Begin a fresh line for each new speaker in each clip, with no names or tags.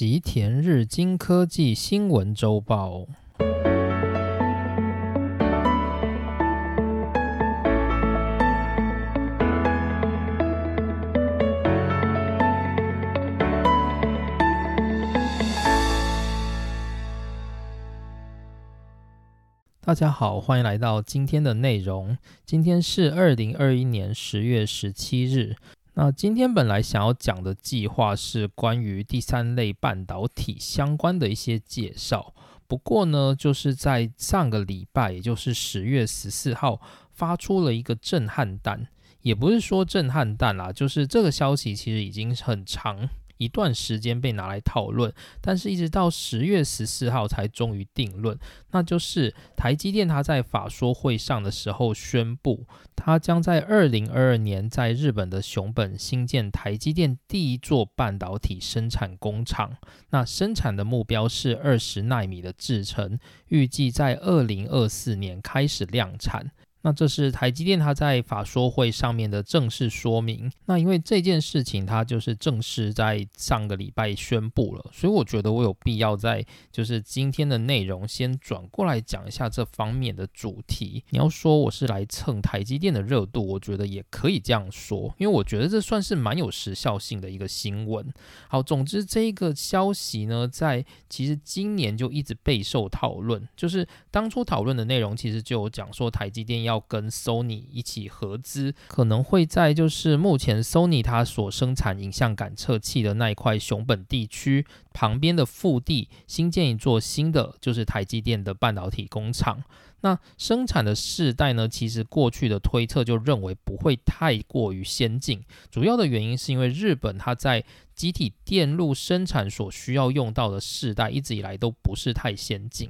吉田日经科技新闻周报。大家好，欢迎来到今天的内容。今天是二零二一年十月十七日。那今天本来想要讲的计划是关于第三类半导体相关的一些介绍，不过呢，就是在上个礼拜，也就是十月十四号，发出了一个震撼弹，也不是说震撼弹啦，就是这个消息其实已经很长。一段时间被拿来讨论，但是一直到十月十四号才终于定论，那就是台积电它在法说会上的时候宣布，它将在二零二二年在日本的熊本新建台积电第一座半导体生产工厂，那生产的目标是二十纳米的制程，预计在二零二四年开始量产。那这是台积电它在法说会上面的正式说明。那因为这件事情它就是正式在上个礼拜宣布了，所以我觉得我有必要在就是今天的内容先转过来讲一下这方面的主题。你要说我是来蹭台积电的热度，我觉得也可以这样说，因为我觉得这算是蛮有时效性的一个新闻。好，总之这个消息呢，在其实今年就一直备受讨论，就是当初讨论的内容其实就有讲说台积电要。要跟 Sony 一起合资，可能会在就是目前 Sony 它所生产影像感测器的那一块熊本地区旁边的腹地新建一座新的就是台积电的半导体工厂。那生产的世代呢，其实过去的推测就认为不会太过于先进，主要的原因是因为日本它在集体电路生产所需要用到的世代一直以来都不是太先进。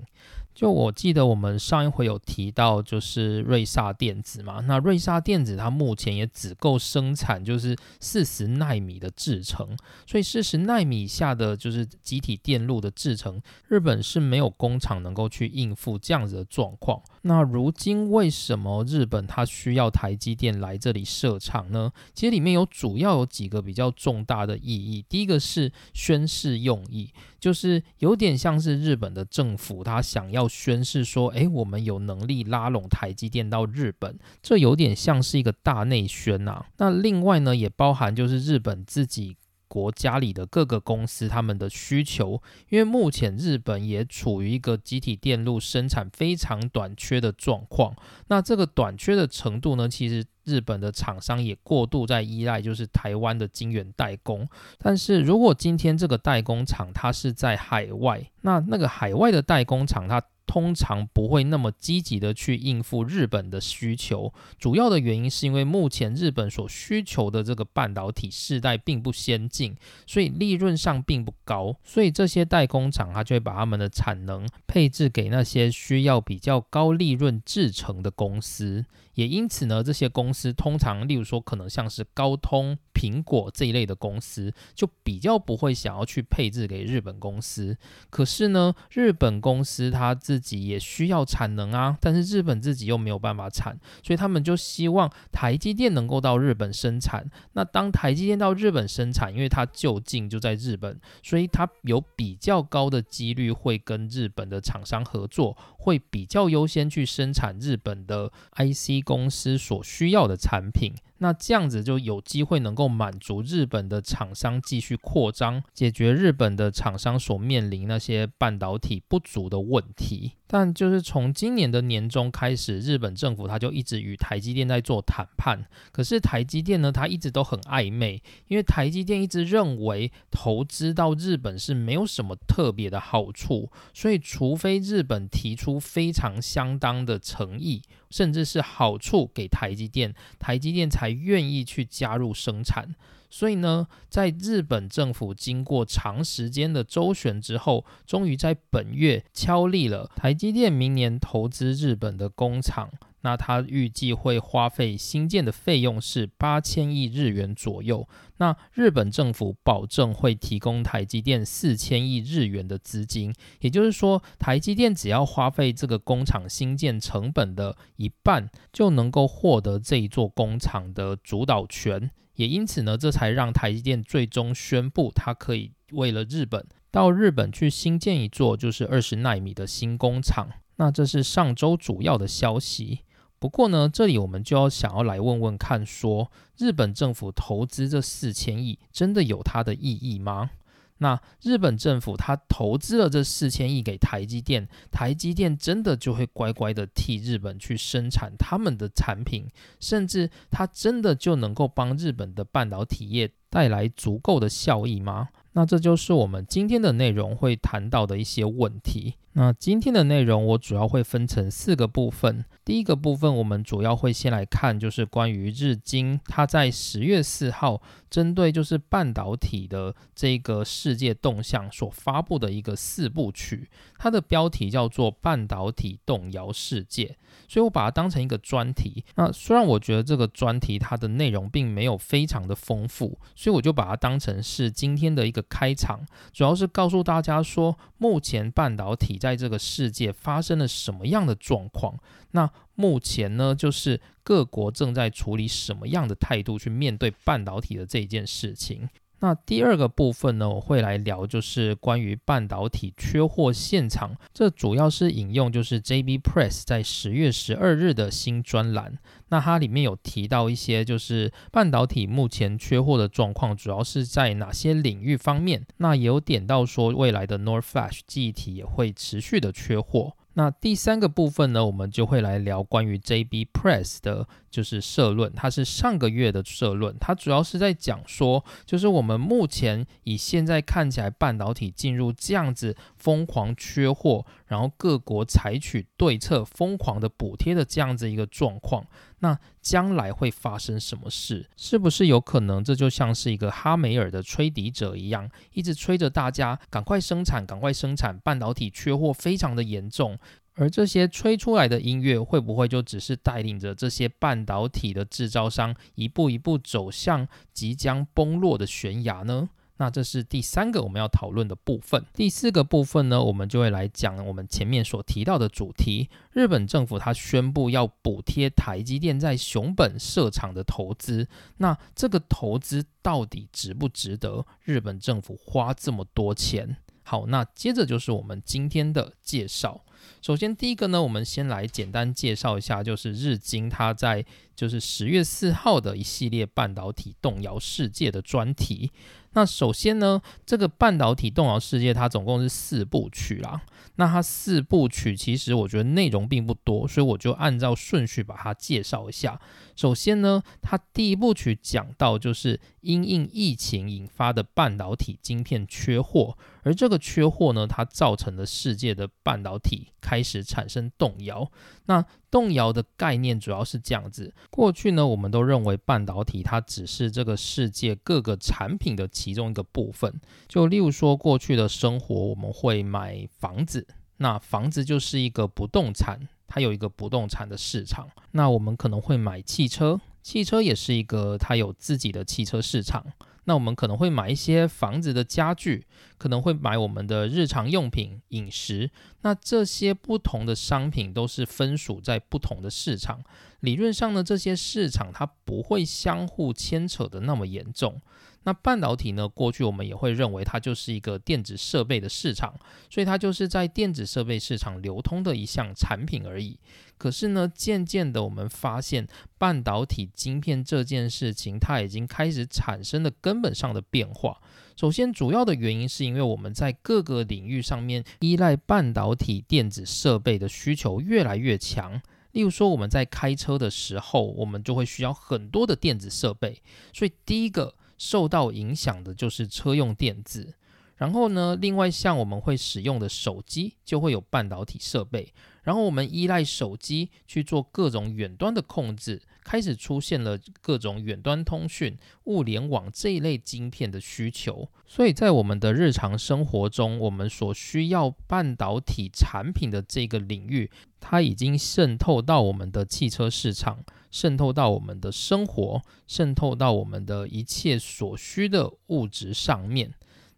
就我记得我们上一回有提到，就是瑞萨电子嘛。那瑞萨电子它目前也只够生产就是四十纳米的制程，所以四十纳米下的就是集体电路的制程，日本是没有工厂能够去应付这样子的状况。那如今为什么日本它需要台积电来这里设厂呢？其实里面有主要有几个比较重大的意义。第一个是宣示用意，就是有点像是日本的政府它想要宣示说，诶，我们有能力拉拢台积电到日本，这有点像是一个大内宣呐。那另外呢，也包含就是日本自己。国家里的各个公司，他们的需求，因为目前日本也处于一个集体电路生产非常短缺的状况。那这个短缺的程度呢，其实日本的厂商也过度在依赖，就是台湾的晶圆代工。但是如果今天这个代工厂它是在海外，那那个海外的代工厂它。通常不会那么积极的去应付日本的需求，主要的原因是因为目前日本所需求的这个半导体世代并不先进，所以利润上并不高，所以这些代工厂它就会把他们的产能配置给那些需要比较高利润制成的公司。也因此呢，这些公司通常，例如说，可能像是高通、苹果这一类的公司，就比较不会想要去配置给日本公司。可是呢，日本公司它自己也需要产能啊，但是日本自己又没有办法产，所以他们就希望台积电能够到日本生产。那当台积电到日本生产，因为它就近就在日本，所以它有比较高的几率会跟日本的厂商合作，会比较优先去生产日本的 IC。公司所需要的产品。那这样子就有机会能够满足日本的厂商继续扩张，解决日本的厂商所面临那些半导体不足的问题。但就是从今年的年中开始，日本政府他就一直与台积电在做谈判。可是台积电呢，他一直都很暧昧，因为台积电一直认为投资到日本是没有什么特别的好处，所以除非日本提出非常相当的诚意，甚至是好处给台积电，台积电才。愿意去加入生产，所以呢，在日本政府经过长时间的周旋之后，终于在本月敲立了台积电明年投资日本的工厂。那他预计会花费新建的费用是八千亿日元左右。那日本政府保证会提供台积电四千亿日元的资金，也就是说，台积电只要花费这个工厂新建成本的一半，就能够获得这一座工厂的主导权。也因此呢，这才让台积电最终宣布，它可以为了日本。到日本去新建一座就是二十纳米的新工厂。那这是上周主要的消息。不过呢，这里我们就要想要来问问看，说日本政府投资这四千亿，真的有它的意义吗？那日本政府它投资了这四千亿给台积电，台积电真的就会乖乖的替日本去生产他们的产品，甚至它真的就能够帮日本的半导体业带来足够的效益吗？那这就是我们今天的内容会谈到的一些问题。那今天的内容我主要会分成四个部分。第一个部分，我们主要会先来看，就是关于日经它在十月四号针对就是半导体的这个世界动向所发布的一个四部曲，它的标题叫做《半导体动摇世界》，所以我把它当成一个专题。那虽然我觉得这个专题它的内容并没有非常的丰富，所以我就把它当成是今天的一个开场，主要是告诉大家说，目前半导体。在在这个世界发生了什么样的状况？那目前呢，就是各国正在处理什么样的态度去面对半导体的这一件事情。那第二个部分呢，我会来聊，就是关于半导体缺货现场。这主要是引用就是 JB Press 在十月十二日的新专栏。那它里面有提到一些，就是半导体目前缺货的状况，主要是在哪些领域方面？那也有点到说，未来的 Nor Flash 记忆体也会持续的缺货。那第三个部分呢，我们就会来聊关于 JB Press 的，就是社论，它是上个月的社论，它主要是在讲说，就是我们目前以现在看起来半导体进入这样子疯狂缺货，然后各国采取对策，疯狂的补贴的这样子一个状况，那将来会发生什么事？是不是有可能这就像是一个哈梅尔的吹笛者一样，一直吹着大家赶快生产，赶快生产，半导体缺货非常的严重。而这些吹出来的音乐，会不会就只是带领着这些半导体的制造商一步一步走向即将崩落的悬崖呢？那这是第三个我们要讨论的部分。第四个部分呢，我们就会来讲我们前面所提到的主题。日本政府它宣布要补贴台积电在熊本设厂的投资，那这个投资到底值不值得日本政府花这么多钱？好，那接着就是我们今天的介绍。首先，第一个呢，我们先来简单介绍一下，就是日经它在就是十月四号的一系列半导体动摇世界的专题。那首先呢，这个半导体动摇世界它总共是四部曲啦。那它四部曲其实我觉得内容并不多，所以我就按照顺序把它介绍一下。首先呢，它第一部曲讲到就是因应疫情引发的半导体晶片缺货，而这个缺货呢，它造成了世界的半导体开始产生动摇。那动摇的概念主要是这样子：过去呢，我们都认为半导体它只是这个世界各个产品的其中一个部分。就例如说，过去的生活我们会买房子，那房子就是一个不动产，它有一个不动产的市场。那我们可能会买汽车，汽车也是一个它有自己的汽车市场。那我们可能会买一些房子的家具，可能会买我们的日常用品、饮食。那这些不同的商品都是分属在不同的市场。理论上呢，这些市场它不会相互牵扯的那么严重。那半导体呢？过去我们也会认为它就是一个电子设备的市场，所以它就是在电子设备市场流通的一项产品而已。可是呢，渐渐的我们发现，半导体晶片这件事情，它已经开始产生了根本上的变化。首先，主要的原因是因为我们在各个领域上面依赖半导体电子设备的需求越来越强。例如说，我们在开车的时候，我们就会需要很多的电子设备。所以，第一个。受到影响的就是车用电子，然后呢，另外像我们会使用的手机就会有半导体设备，然后我们依赖手机去做各种远端的控制，开始出现了各种远端通讯、物联网这一类晶片的需求，所以在我们的日常生活中，我们所需要半导体产品的这个领域，它已经渗透到我们的汽车市场。渗透到我们的生活，渗透到我们的一切所需的物质上面。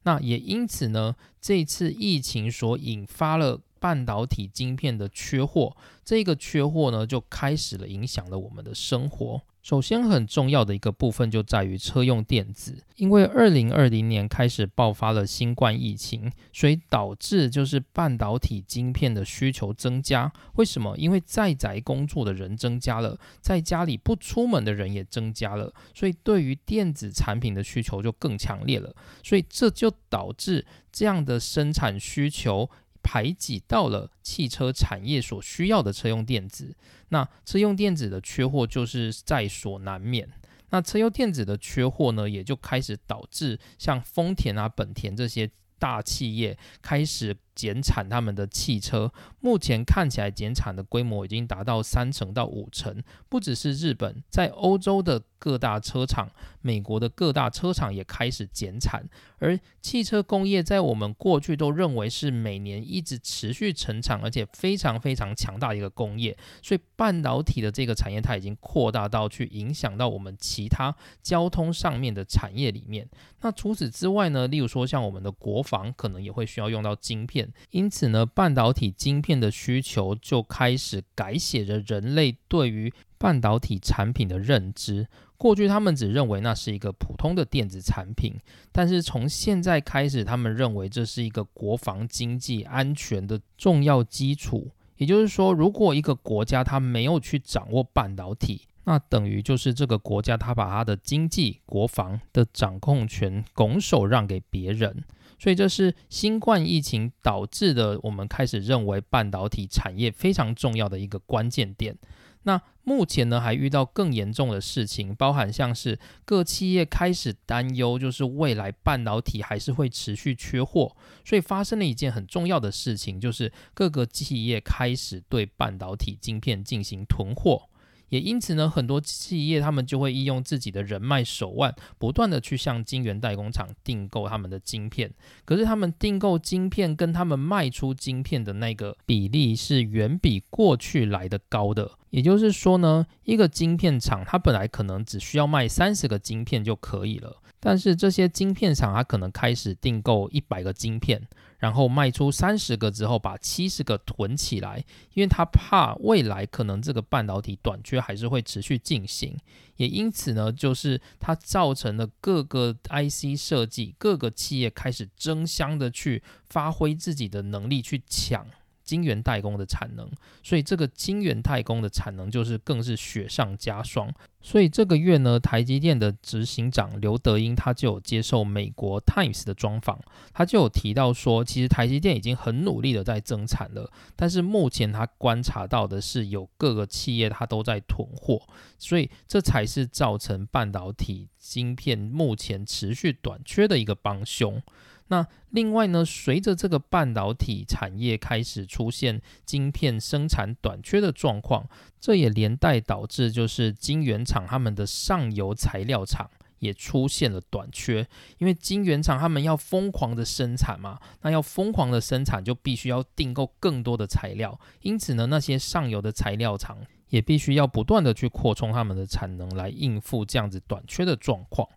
那也因此呢，这次疫情所引发了半导体晶片的缺货，这个缺货呢就开始了影响了我们的生活。首先，很重要的一个部分就在于车用电子，因为二零二零年开始爆发了新冠疫情，所以导致就是半导体晶片的需求增加。为什么？因为在宅工作的人增加了，在家里不出门的人也增加了，所以对于电子产品的需求就更强烈了。所以这就导致这样的生产需求。排挤到了汽车产业所需要的车用电子，那车用电子的缺货就是在所难免。那车用电子的缺货呢，也就开始导致像丰田啊、本田这些大企业开始减产他们的汽车。目前看起来减产的规模已经达到三成到五成，不只是日本，在欧洲的。各大车厂，美国的各大车厂也开始减产，而汽车工业在我们过去都认为是每年一直持续成长，而且非常非常强大的一个工业，所以半导体的这个产业它已经扩大到去影响到我们其他交通上面的产业里面。那除此之外呢，例如说像我们的国防可能也会需要用到晶片，因此呢，半导体晶片的需求就开始改写着人类对于半导体产品的认知。过去他们只认为那是一个普通的电子产品，但是从现在开始，他们认为这是一个国防经济安全的重要基础。也就是说，如果一个国家它没有去掌握半导体，那等于就是这个国家它把它的经济、国防的掌控权拱手让给别人。所以这是新冠疫情导致的，我们开始认为半导体产业非常重要的一个关键点。那目前呢，还遇到更严重的事情，包含像是各企业开始担忧，就是未来半导体还是会持续缺货，所以发生了一件很重要的事情，就是各个企业开始对半导体晶片进行囤货。也因此呢，很多企业他们就会利用自己的人脉手腕，不断的去向晶圆代工厂订购他们的晶片。可是他们订购晶片跟他们卖出晶片的那个比例是远比过去来的高的。也就是说呢，一个晶片厂它本来可能只需要卖三十个晶片就可以了，但是这些晶片厂它可能开始订购一百个晶片。然后卖出三十个之后，把七十个囤起来，因为他怕未来可能这个半导体短缺还是会持续进行，也因此呢，就是它造成了各个 IC 设计各个企业开始争相的去发挥自己的能力去抢。晶圆代工的产能，所以这个晶圆代工的产能就是更是雪上加霜。所以这个月呢，台积电的执行长刘德英他就有接受美国 Times 的专访，他就有提到说，其实台积电已经很努力的在增产了，但是目前他观察到的是有各个企业它都在囤货，所以这才是造成半导体晶片目前持续短缺的一个帮凶。那另外呢，随着这个半导体产业开始出现晶片生产短缺的状况，这也连带导致就是晶圆厂他们的上游材料厂也出现了短缺，因为晶圆厂他们要疯狂的生产嘛，那要疯狂的生产就必须要订购更多的材料，因此呢，那些上游的材料厂也必须要不断的去扩充他们的产能来应付这样子短缺的状况。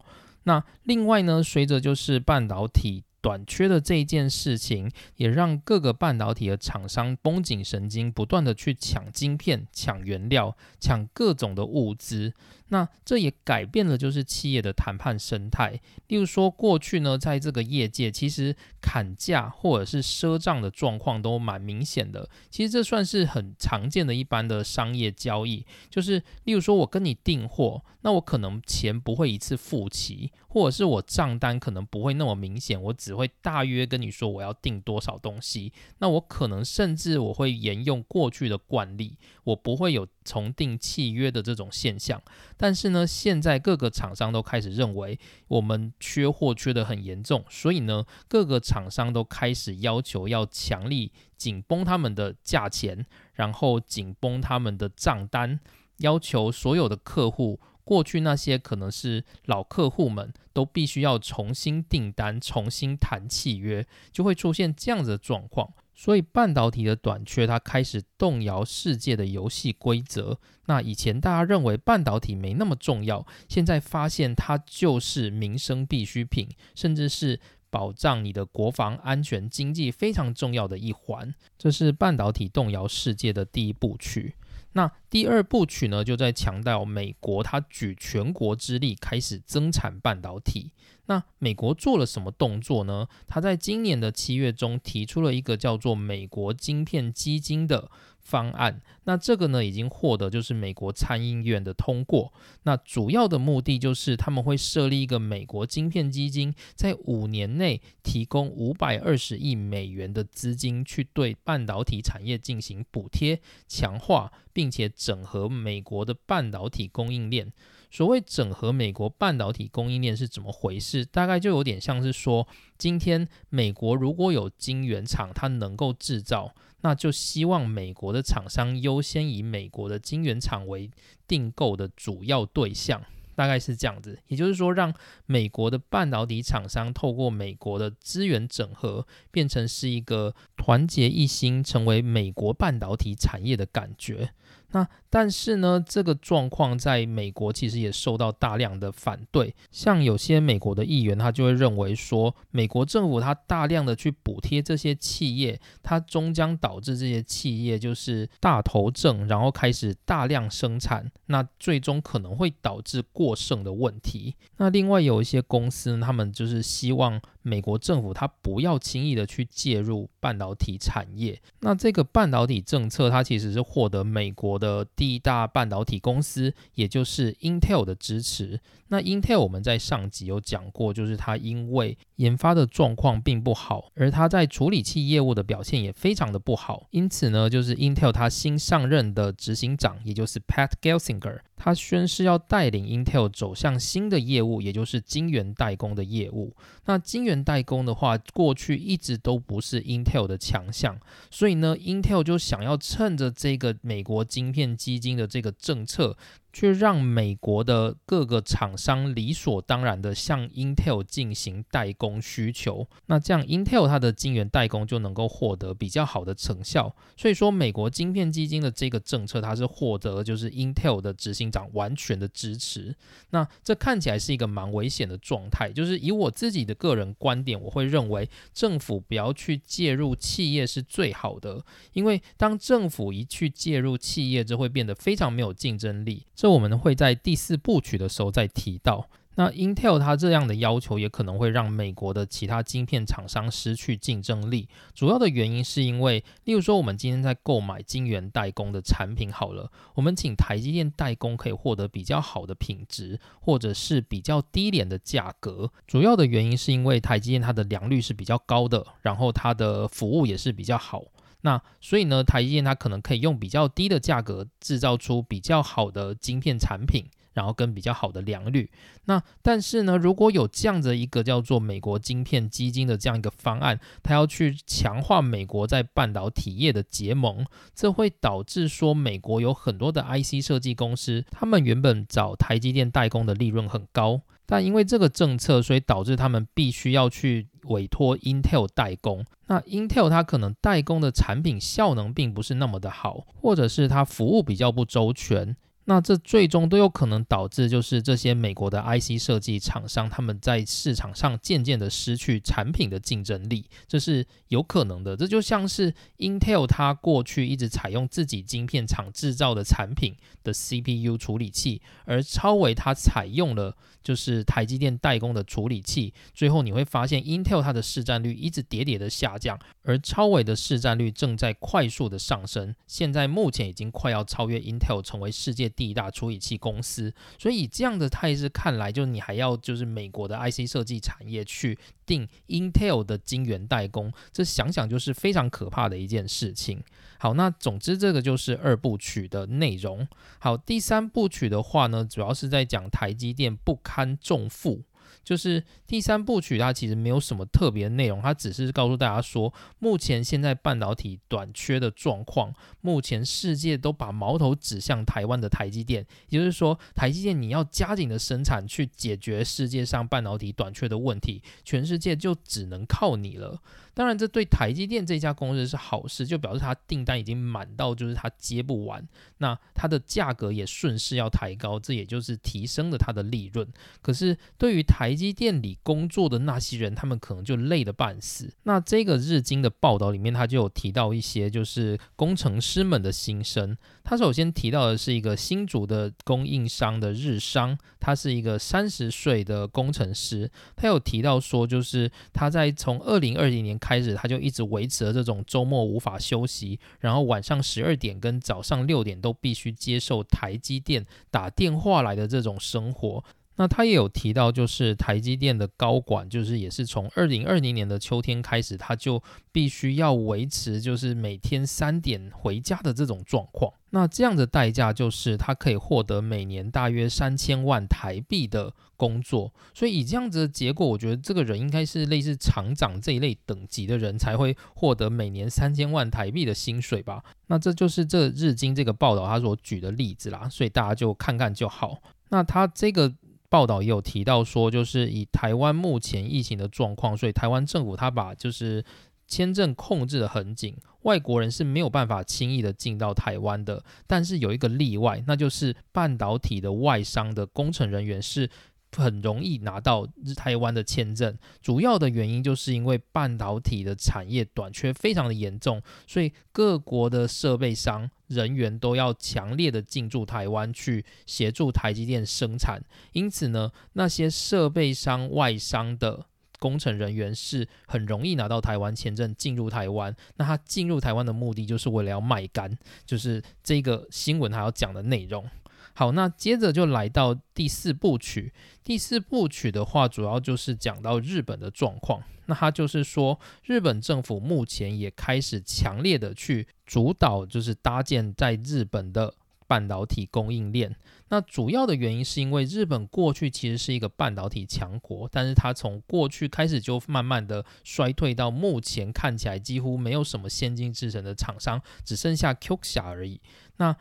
那另外呢，随着就是半导体。短缺的这一件事情，也让各个半导体的厂商绷紧神经，不断的去抢晶片、抢原料、抢各种的物资。那这也改变了就是企业的谈判生态。例如说，过去呢，在这个业界，其实砍价或者是赊账的状况都蛮明显的。其实这算是很常见的一般的商业交易，就是例如说我跟你订货，那我可能钱不会一次付齐，或者是我账单可能不会那么明显，我只会大约跟你说我要订多少东西。那我可能甚至我会沿用过去的惯例，我不会有重订契约的这种现象。但是呢，现在各个厂商都开始认为我们缺货缺得很严重，所以呢，各个厂商都开始要求要强力紧绷他们的价钱，然后紧绷他们的账单，要求所有的客户，过去那些可能是老客户们，都必须要重新订单、重新谈契约，就会出现这样子的状况。所以半导体的短缺，它开始动摇世界的游戏规则。那以前大家认为半导体没那么重要，现在发现它就是民生必需品，甚至是保障你的国防安全、经济非常重要的一环。这是半导体动摇世界的第一步曲。那第二部曲呢，就在强调美国它举全国之力开始增产半导体。那美国做了什么动作呢？他在今年的七月中提出了一个叫做美国晶片基金的。方案，那这个呢已经获得就是美国参议院的通过。那主要的目的就是他们会设立一个美国晶片基金，在五年内提供五百二十亿美元的资金，去对半导体产业进行补贴、强化，并且整合美国的半导体供应链。所谓整合美国半导体供应链是怎么回事？大概就有点像是说，今天美国如果有晶圆厂，它能够制造。那就希望美国的厂商优先以美国的晶圆厂为订购的主要对象，大概是这样子。也就是说，让美国的半导体厂商透过美国的资源整合，变成是一个团结一心，成为美国半导体产业的感觉。那但是呢，这个状况在美国其实也受到大量的反对。像有些美国的议员，他就会认为说，美国政府他大量的去补贴这些企业，它终将导致这些企业就是大头症，然后开始大量生产，那最终可能会导致过剩的问题。那另外有一些公司，他们就是希望美国政府他不要轻易的去介入半导体产业。那这个半导体政策，它其实是获得美国。的第一大半导体公司，也就是 Intel 的支持。那 Intel 我们在上集有讲过，就是它因为研发的状况并不好，而它在处理器业务的表现也非常的不好。因此呢，就是 Intel 它新上任的执行长，也就是 Pat Gelsinger，他宣誓要带领 Intel 走向新的业务，也就是晶圆代工的业务。那晶圆代工的话，过去一直都不是 Intel 的强项，所以呢，Intel 就想要趁着这个美国晶片基金的这个政策。却让美国的各个厂商理所当然的向 Intel 进行代工需求，那这样 Intel 它的晶圆代工就能够获得比较好的成效。所以说，美国晶片基金的这个政策，它是获得就是 Intel 的执行长完全的支持。那这看起来是一个蛮危险的状态，就是以我自己的个人观点，我会认为政府不要去介入企业是最好的，因为当政府一去介入企业，就会变得非常没有竞争力。这我们会在第四部曲的时候再提到。那 Intel 它这样的要求也可能会让美国的其他晶片厂商失去竞争力。主要的原因是因为，例如说我们今天在购买晶圆代工的产品，好了，我们请台积电代工可以获得比较好的品质，或者是比较低廉的价格。主要的原因是因为台积电它的良率是比较高的，然后它的服务也是比较好。那所以呢，台积电它可能可以用比较低的价格制造出比较好的晶片产品，然后跟比较好的良率。那但是呢，如果有这样的一个叫做美国晶片基金的这样一个方案，它要去强化美国在半导体业的结盟，这会导致说美国有很多的 IC 设计公司，他们原本找台积电代工的利润很高。但因为这个政策，所以导致他们必须要去委托 Intel 代工。那 Intel 它可能代工的产品效能并不是那么的好，或者是它服务比较不周全。那这最终都有可能导致，就是这些美国的 IC 设计厂商，他们在市场上渐渐的失去产品的竞争力，这是有可能的。这就像是 Intel 它过去一直采用自己晶片厂制造的产品的 CPU 处理器，而超维它采用了就是台积电代工的处理器，最后你会发现 Intel 它的市占率一直跌跌的下降，而超维的市占率正在快速的上升，现在目前已经快要超越 Intel 成为世界。第一大处理器公司，所以这样的态势看来，就你还要就是美国的 IC 设计产业去定 Intel 的晶圆代工，这想想就是非常可怕的一件事情。好，那总之这个就是二部曲的内容。好，第三部曲的话呢，主要是在讲台积电不堪重负。就是第三部曲，它其实没有什么特别的内容，它只是告诉大家说，目前现在半导体短缺的状况，目前世界都把矛头指向台湾的台积电，也就是说，台积电你要加紧的生产去解决世界上半导体短缺的问题，全世界就只能靠你了。当然，这对台积电这家公司是好事，就表示它订单已经满到就是它接不完，那它的价格也顺势要抬高，这也就是提升了它的利润。可是对于台积电里工作的那些人，他们可能就累得半死。那这个日经的报道里面，他就有提到一些就是工程师们的心声。他首先提到的是一个新竹的供应商的日商，他是一个三十岁的工程师。他有提到说，就是他在从二零二零年开始，他就一直维持了这种周末无法休息，然后晚上十二点跟早上六点都必须接受台积电打电话来的这种生活。那他也有提到，就是台积电的高管，就是也是从二零二零年的秋天开始，他就必须要维持就是每天三点回家的这种状况。那这样的代价就是他可以获得每年大约三千万台币的工作。所以以这样子的结果，我觉得这个人应该是类似厂长这一类等级的人才会获得每年三千万台币的薪水吧。那这就是这日经这个报道他所举的例子啦，所以大家就看看就好。那他这个。报道也有提到说，就是以台湾目前疫情的状况，所以台湾政府他把就是签证控制的很紧，外国人是没有办法轻易的进到台湾的。但是有一个例外，那就是半导体的外商的工程人员是。很容易拿到日台湾的签证，主要的原因就是因为半导体的产业短缺非常的严重，所以各国的设备商人员都要强烈的进驻台湾去协助台积电生产。因此呢，那些设备商外商的工程人员是很容易拿到台湾签证进入台湾。那他进入台湾的目的就是为了要卖干，就是这个新闻还要讲的内容。好，那接着就来到第四部曲。第四部曲的话，主要就是讲到日本的状况。那他就是说，日本政府目前也开始强烈的去主导，就是搭建在日本的半导体供应链。那主要的原因是因为日本过去其实是一个半导体强国，但是它从过去开始就慢慢的衰退到目前看起来几乎没有什么先进制程的厂商，只剩下 Qxia 而已。那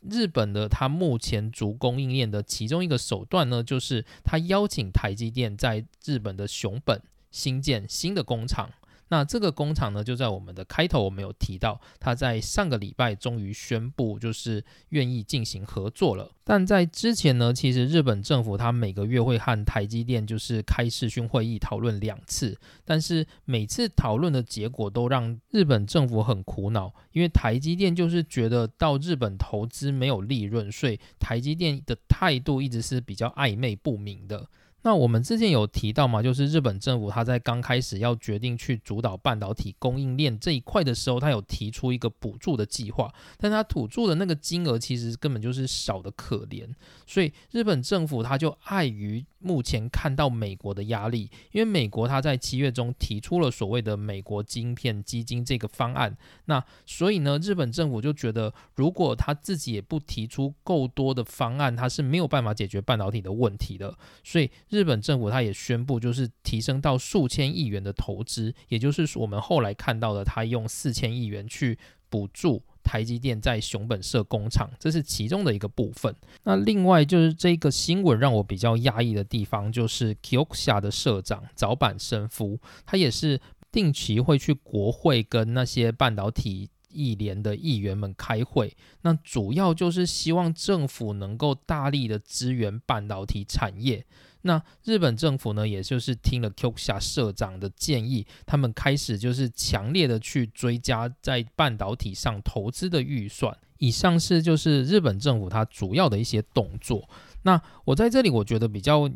日本的它目前主供应链的其中一个手段呢，就是它邀请台积电在日本的熊本新建新的工厂。那这个工厂呢，就在我们的开头我们有提到，他在上个礼拜终于宣布，就是愿意进行合作了。但在之前呢，其实日本政府他每个月会和台积电就是开视讯会议讨论两次，但是每次讨论的结果都让日本政府很苦恼，因为台积电就是觉得到日本投资没有利润，所以台积电的态度一直是比较暧昧不明的。那我们之前有提到嘛，就是日本政府他在刚开始要决定去主导半导体供应链这一块的时候，他有提出一个补助的计划，但他补助的那个金额其实根本就是少的可怜，所以日本政府他就碍于目前看到美国的压力，因为美国他在七月中提出了所谓的美国晶片基金这个方案，那所以呢，日本政府就觉得如果他自己也不提出够多的方案，他是没有办法解决半导体的问题的，所以。日本政府他也宣布，就是提升到数千亿元的投资，也就是我们后来看到的，他用四千亿元去补助台积电在熊本设工厂，这是其中的一个部分。那另外就是这个新闻让我比较压抑的地方，就是 Kioxia 的社长早坂伸夫，他也是定期会去国会跟那些半导体。议联的议员们开会，那主要就是希望政府能够大力的支援半导体产业。那日本政府呢，也就是听了 Q 下社长的建议，他们开始就是强烈的去追加在半导体上投资的预算。以上是就是日本政府它主要的一些动作。那我在这里我觉得比较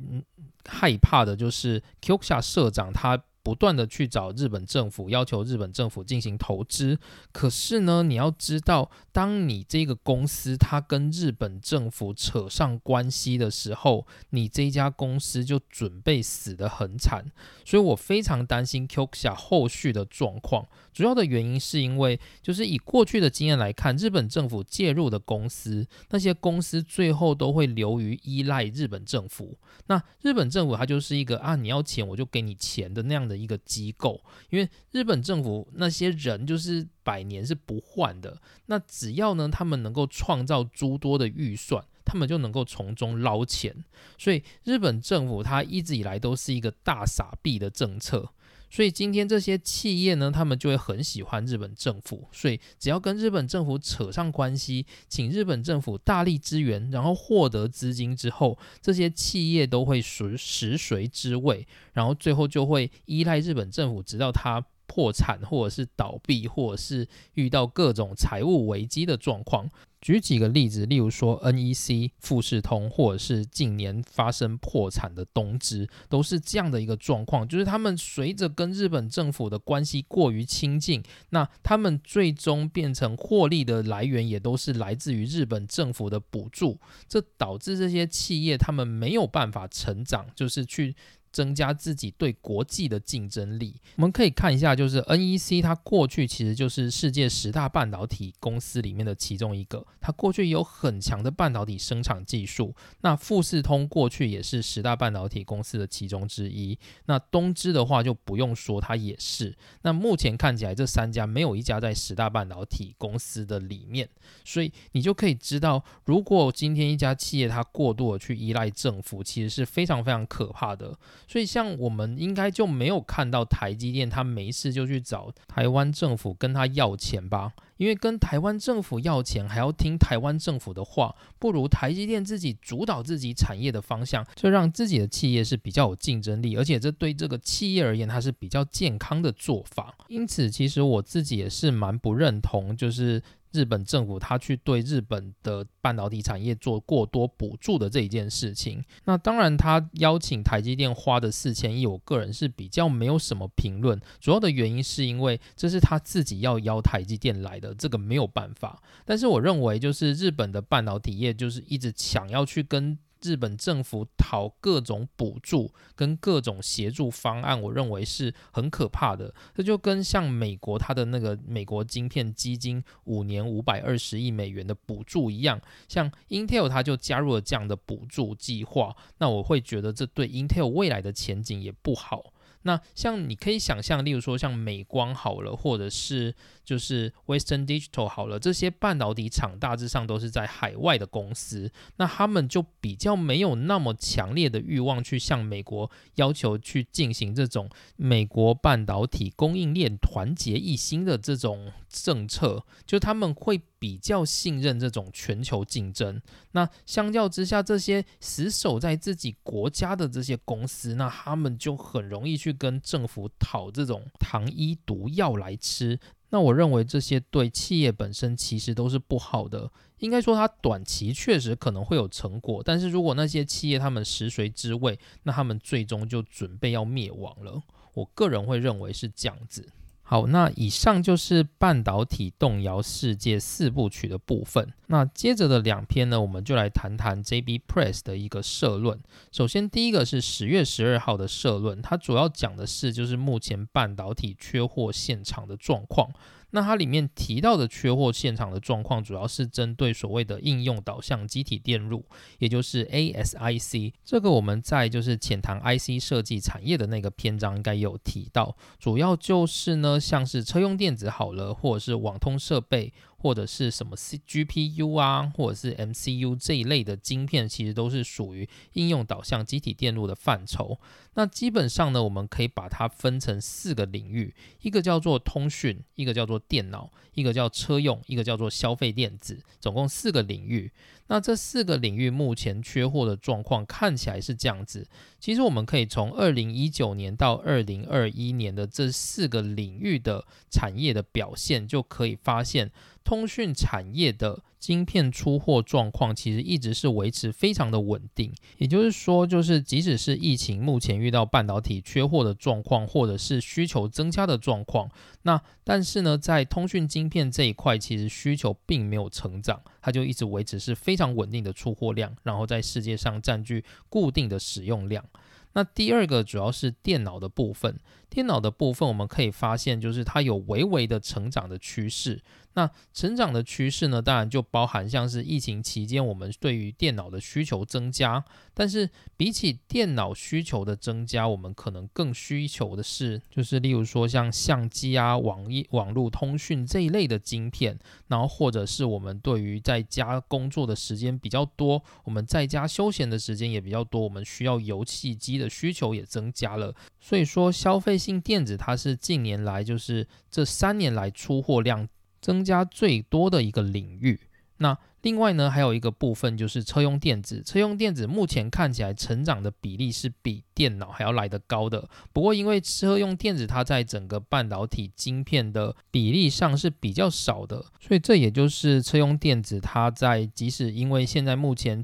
害怕的就是 Q 下社长他。不断的去找日本政府，要求日本政府进行投资。可是呢，你要知道，当你这个公司它跟日本政府扯上关系的时候，你这家公司就准备死得很惨。所以我非常担心 Q 下后续的状况。主要的原因是因为，就是以过去的经验来看，日本政府介入的公司，那些公司最后都会流于依赖日本政府。那日本政府它就是一个啊，你要钱我就给你钱的那样的。一个机构，因为日本政府那些人就是百年是不换的，那只要呢他们能够创造诸多的预算，他们就能够从中捞钱。所以日本政府它一直以来都是一个大傻逼的政策。所以今天这些企业呢，他们就会很喜欢日本政府，所以只要跟日本政府扯上关系，请日本政府大力支援，然后获得资金之后，这些企业都会食食髓知味，然后最后就会依赖日本政府，直到他。破产，或者是倒闭，或者是遇到各种财务危机的状况。举几个例子，例如说 NEC、富士通，或者是近年发生破产的东芝，都是这样的一个状况。就是他们随着跟日本政府的关系过于亲近，那他们最终变成获利的来源，也都是来自于日本政府的补助。这导致这些企业他们没有办法成长，就是去。增加自己对国际的竞争力。我们可以看一下，就是 NEC，它过去其实就是世界十大半导体公司里面的其中一个，它过去有很强的半导体生产技术。那富士通过去也是十大半导体公司的其中之一。那东芝的话就不用说，它也是。那目前看起来，这三家没有一家在十大半导体公司的里面，所以你就可以知道，如果今天一家企业它过度的去依赖政府，其实是非常非常可怕的。所以，像我们应该就没有看到台积电，他没事就去找台湾政府跟他要钱吧？因为跟台湾政府要钱，还要听台湾政府的话，不如台积电自己主导自己产业的方向，就让自己的企业是比较有竞争力，而且这对这个企业而言，它是比较健康的做法。因此，其实我自己也是蛮不认同，就是。日本政府他去对日本的半导体产业做过多补助的这一件事情，那当然他邀请台积电花的四千亿，我个人是比较没有什么评论。主要的原因是因为这是他自己要邀台积电来的，这个没有办法。但是我认为就是日本的半导体业就是一直想要去跟。日本政府讨各种补助跟各种协助方案，我认为是很可怕的。这就跟像美国它的那个美国晶片基金五年五百二十亿美元的补助一样，像 Intel 它就加入了这样的补助计划，那我会觉得这对 Intel 未来的前景也不好。那像你可以想象，例如说像美光好了，或者是就是 Western Digital 好了，这些半导体厂大致上都是在海外的公司，那他们就比较没有那么强烈的欲望去向美国要求去进行这种美国半导体供应链团结一心的这种政策，就他们会。比较信任这种全球竞争，那相较之下，这些死守在自己国家的这些公司，那他们就很容易去跟政府讨这种糖衣毒药来吃。那我认为这些对企业本身其实都是不好的。应该说，它短期确实可能会有成果，但是如果那些企业他们食髓知味，那他们最终就准备要灭亡了。我个人会认为是这样子。好，那以上就是半导体动摇世界四部曲的部分。那接着的两篇呢，我们就来谈谈 JB Press 的一个社论。首先，第一个是十月十二号的社论，它主要讲的是就是目前半导体缺货现场的状况。那它里面提到的缺货现场的状况，主要是针对所谓的应用导向机体电路，也就是 ASIC。这个我们在就是浅谈 IC 设计产业的那个篇章应该有提到，主要就是呢，像是车用电子好了，或者是网通设备。或者是什么 C G P U 啊，或者是 M C U 这一类的晶片，其实都是属于应用导向机体电路的范畴。那基本上呢，我们可以把它分成四个领域，一个叫做通讯，一个叫做电脑，一个叫车用，一个叫做消费电子，总共四个领域。那这四个领域目前缺货的状况看起来是这样子。其实我们可以从二零一九年到二零二一年的这四个领域的产业的表现，就可以发现通讯产业的。晶片出货状况其实一直是维持非常的稳定，也就是说，就是即使是疫情目前遇到半导体缺货的状况，或者是需求增加的状况，那但是呢，在通讯晶片这一块，其实需求并没有成长，它就一直维持是非非常稳定的出货量，然后在世界上占据固定的使用量。那第二个主要是电脑的部分，电脑的部分我们可以发现，就是它有微微的成长的趋势。那成长的趋势呢，当然就包含像是疫情期间我们对于电脑的需求增加，但是比起电脑需求的增加，我们可能更需求的是，就是例如说像相机啊、网页、网络通讯这一类的晶片，然后或者是我们对于在家工作的时间比较多，我们在家休闲的时间也比较多，我们需要游戏机的。的需求也增加了。所以说，消费性电子它是近年来就是这三年来出货量增加最多的一个领域。那另外呢，还有一个部分就是车用电子。车用电子目前看起来成长的比例是比电脑还要来得高的。不过，因为车用电子它在整个半导体晶片的比例上是比较少的，所以这也就是车用电子它在即使因为现在目前。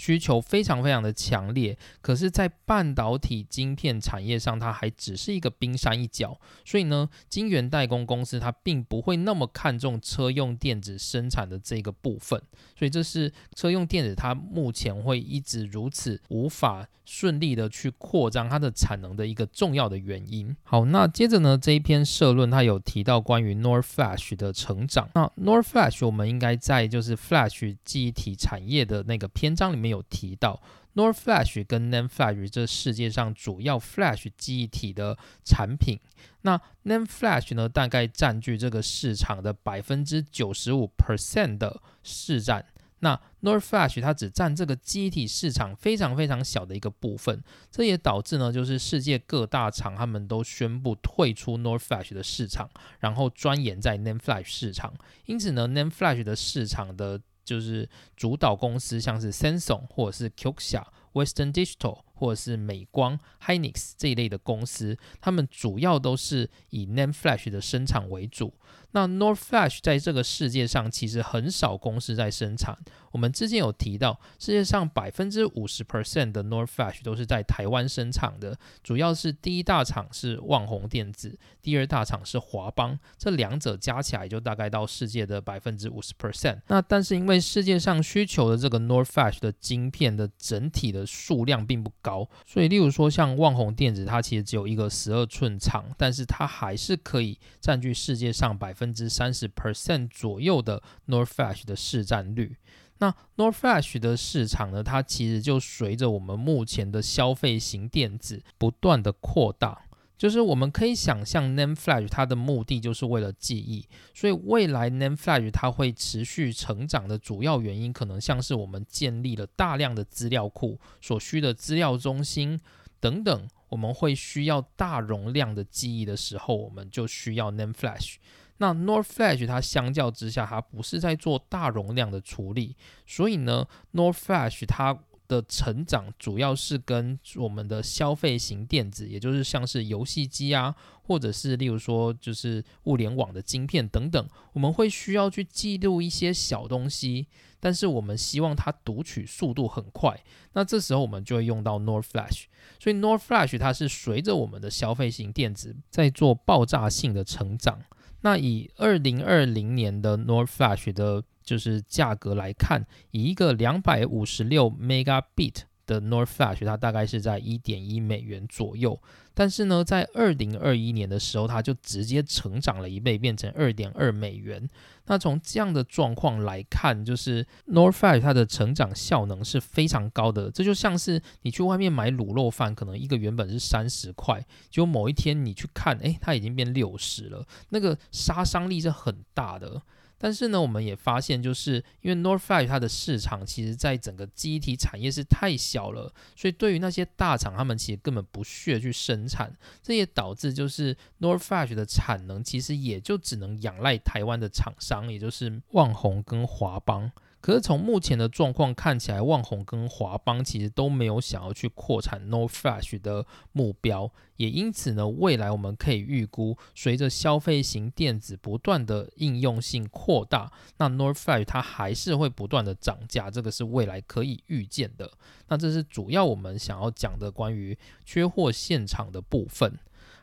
需求非常非常的强烈，可是，在半导体晶片产业上，它还只是一个冰山一角。所以呢，晶圆代工公司它并不会那么看重车用电子生产的这个部分。所以，这是车用电子它目前会一直如此无法顺利的去扩张它的产能的一个重要的原因。好，那接着呢，这一篇社论它有提到关于 Nor Flash 的成长。那 Nor Flash 我们应该在就是 Flash 记忆体产业的那个篇章里面。有提到，Nor Flash 跟 NanFlash 这世界上主要 Flash 记忆体的产品。那 NanFlash 呢，大概占据这个市场的百分之九十五 percent 的市占。那 Nor Flash 它只占这个记忆体市场非常非常小的一个部分。这也导致呢，就是世界各大厂他们都宣布退出 Nor Flash 的市场，然后钻研在 NanFlash 市场。因此呢，NanFlash 的市场的就是主导公司，像是 Samsung 或者是 Qxia、Western Digital。或者是美光、Hynix 这一类的公司，他们主要都是以 NAND Flash 的生产为主。那 Nor Flash 在这个世界上其实很少公司在生产。我们之前有提到，世界上百分之五十 percent 的 Nor Flash 都是在台湾生产的，主要是第一大厂是旺宏电子，第二大厂是华邦，这两者加起来就大概到世界的百分之五十 percent。那但是因为世界上需求的这个 Nor Flash 的晶片的整体的数量并不高。高，所以例如说像万宏电子，它其实只有一个十二寸厂，但是它还是可以占据世界上百分之三十 percent 左右的 Nor Flash 的市占率。那 Nor Flash 的市场呢，它其实就随着我们目前的消费型电子不断的扩大。就是我们可以想象，NAND Flash 它的目的就是为了记忆，所以未来 NAND Flash 它会持续成长的主要原因，可能像是我们建立了大量的资料库所需的资料中心等等，我们会需要大容量的记忆的时候，我们就需要 NAND Flash。那 NOR Flash 它相较之下，它不是在做大容量的处理，所以呢，NOR Flash 它的成长主要是跟我们的消费型电子，也就是像是游戏机啊，或者是例如说就是物联网的晶片等等，我们会需要去记录一些小东西，但是我们希望它读取速度很快，那这时候我们就会用到 NOR Flash。所以 NOR Flash 它是随着我们的消费型电子在做爆炸性的成长。那以二零二零年的 NOR Flash 的就是价格来看，以一个两百五十六 megabit 的 North Flash，它大概是在一点一美元左右。但是呢，在二零二一年的时候，它就直接成长了一倍，变成二点二美元。那从这样的状况来看，就是 North Flash 它的成长效能是非常高的。这就像是你去外面买卤肉饭，可能一个原本是三十块，结果某一天你去看，哎，它已经变六十了，那个杀伤力是很大的。但是呢，我们也发现，就是因为 Nor Flash 它的市场其实在整个机体产业是太小了，所以对于那些大厂，他们其实根本不屑去生产，这也导致就是 Nor Flash 的产能其实也就只能仰赖台湾的厂商，也就是旺宏跟华邦。可是从目前的状况看起来，旺宏跟华邦其实都没有想要去扩产 North Flash 的目标，也因此呢，未来我们可以预估，随着消费型电子不断的应用性扩大，那 North Flash 它还是会不断的涨价，这个是未来可以预见的。那这是主要我们想要讲的关于缺货现场的部分。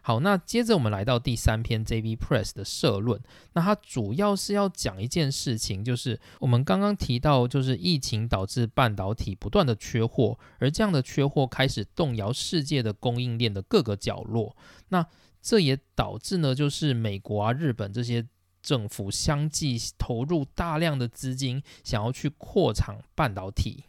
好，那接着我们来到第三篇 JB Press 的社论。那它主要是要讲一件事情，就是我们刚刚提到，就是疫情导致半导体不断的缺货，而这样的缺货开始动摇世界的供应链的各个角落。那这也导致呢，就是美国啊、日本这些政府相继投入大量的资金，想要去扩产半导体。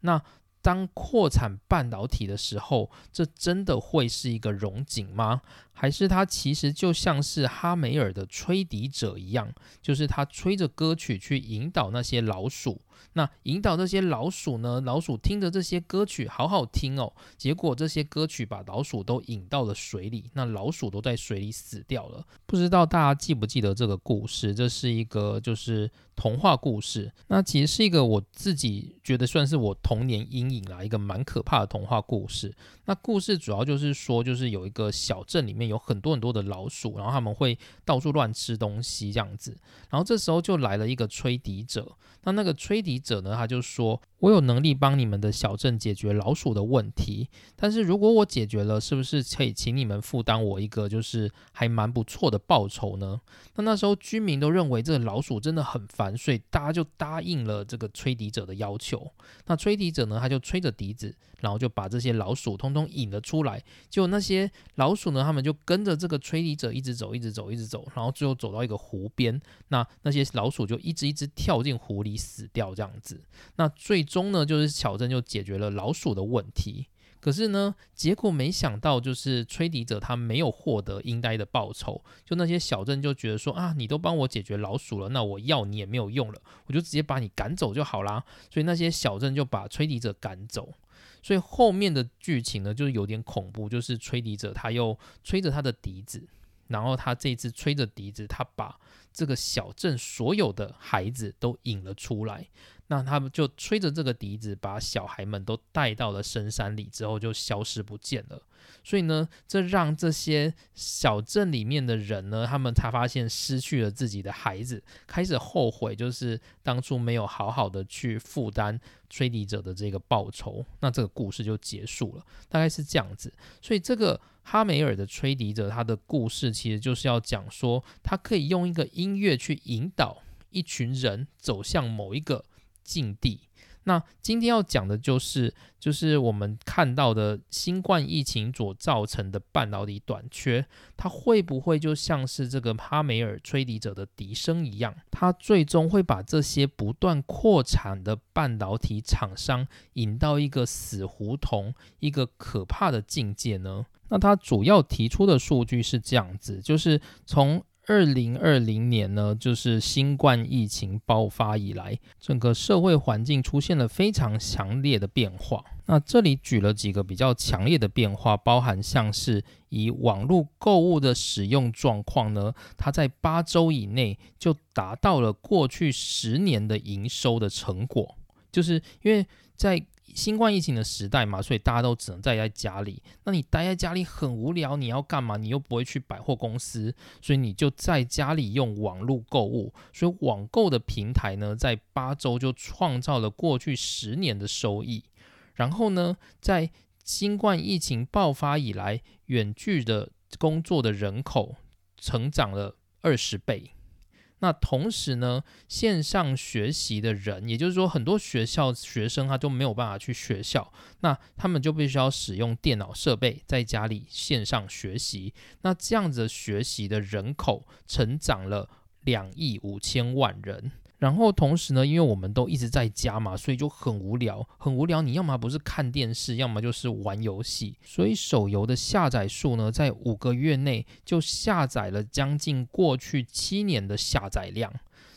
那当扩产半导体的时候，这真的会是一个荣景吗？还是它其实就像是哈梅尔的吹笛者一样，就是他吹着歌曲去引导那些老鼠。那引导这些老鼠呢？老鼠听着这些歌曲好好听哦，结果这些歌曲把老鼠都引到了水里，那老鼠都在水里死掉了。不知道大家记不记得这个故事？这是一个就是童话故事。那其实是一个我自己觉得算是我童年阴影啦，一个蛮可怕的童话故事。那故事主要就是说，就是有一个小镇里面有很多很多的老鼠，然后他们会到处乱吃东西这样子。然后这时候就来了一个吹笛者。那那个吹笛者呢？他就说：“我有能力帮你们的小镇解决老鼠的问题，但是如果我解决了，是不是可以请你们负担我一个就是还蛮不错的报酬呢？”那那时候居民都认为这个老鼠真的很烦，所以大家就答应了这个吹笛者的要求。那吹笛者呢，他就吹着笛子，然后就把这些老鼠通通引了出来。就那些老鼠呢，他们就跟着这个吹笛者一直走，一直走，一直走，然后最后走到一个湖边。那那些老鼠就一只一只跳进湖里。死掉这样子，那最终呢，就是小镇就解决了老鼠的问题。可是呢，结果没想到，就是吹笛者他没有获得应该的报酬。就那些小镇就觉得说啊，你都帮我解决老鼠了，那我要你也没有用了，我就直接把你赶走就好啦。所以那些小镇就把吹笛者赶走。所以后面的剧情呢，就是有点恐怖，就是吹笛者他又吹着他的笛子。然后他这次吹着笛子，他把这个小镇所有的孩子都引了出来。那他们就吹着这个笛子，把小孩们都带到了深山里，之后就消失不见了。所以呢，这让这些小镇里面的人呢，他们才发现失去了自己的孩子，开始后悔，就是当初没有好好的去负担吹笛者的这个报酬。那这个故事就结束了，大概是这样子。所以这个哈梅尔的吹笛者，他的故事其实就是要讲说，他可以用一个音乐去引导一群人走向某一个境地。那今天要讲的就是，就是我们看到的新冠疫情所造成的半导体短缺，它会不会就像是这个哈梅尔吹笛者的笛声一样，它最终会把这些不断扩产的半导体厂商引到一个死胡同，一个可怕的境界呢？那他主要提出的数据是这样子，就是从。二零二零年呢，就是新冠疫情爆发以来，整个社会环境出现了非常强烈的变化。那这里举了几个比较强烈的变化，包含像是以网络购物的使用状况呢，它在八周以内就达到了过去十年的营收的成果，就是因为在。新冠疫情的时代嘛，所以大家都只能待在家里。那你待在家里很无聊，你要干嘛？你又不会去百货公司，所以你就在家里用网络购物。所以网购的平台呢，在八周就创造了过去十年的收益。然后呢，在新冠疫情爆发以来，远距的工作的人口成长了二十倍。那同时呢，线上学习的人，也就是说，很多学校学生他就没有办法去学校，那他们就必须要使用电脑设备在家里线上学习。那这样子学习的人口成长了两亿五千万人。然后同时呢，因为我们都一直在家嘛，所以就很无聊，很无聊。你要么不是看电视，要么就是玩游戏。所以手游的下载数呢，在五个月内就下载了将近过去七年的下载量。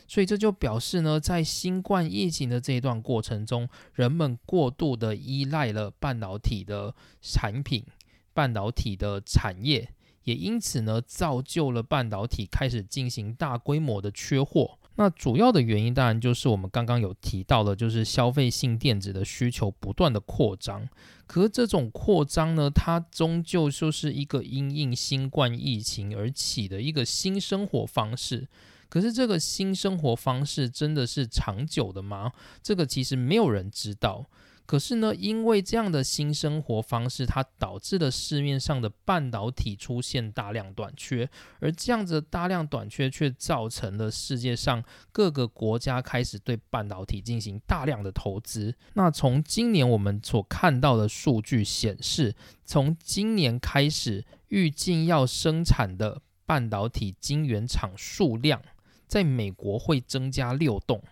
所以这就表示呢，在新冠疫情的这一段过程中，人们过度的依赖了半导体的产品、半导体的产业，也因此呢，造就了半导体开始进行大规模的缺货。那主要的原因当然就是我们刚刚有提到的，就是消费性电子的需求不断的扩张。可是这种扩张呢，它终究就是一个因应新冠疫情而起的一个新生活方式。可是这个新生活方式真的是长久的吗？这个其实没有人知道。可是呢，因为这样的新生活方式，它导致了市面上的半导体出现大量短缺，而这样子的大量短缺却造成了世界上各个国家开始对半导体进行大量的投资。那从今年我们所看到的数据显示，从今年开始，预计要生产的半导体晶圆厂数量，在美国会增加六栋，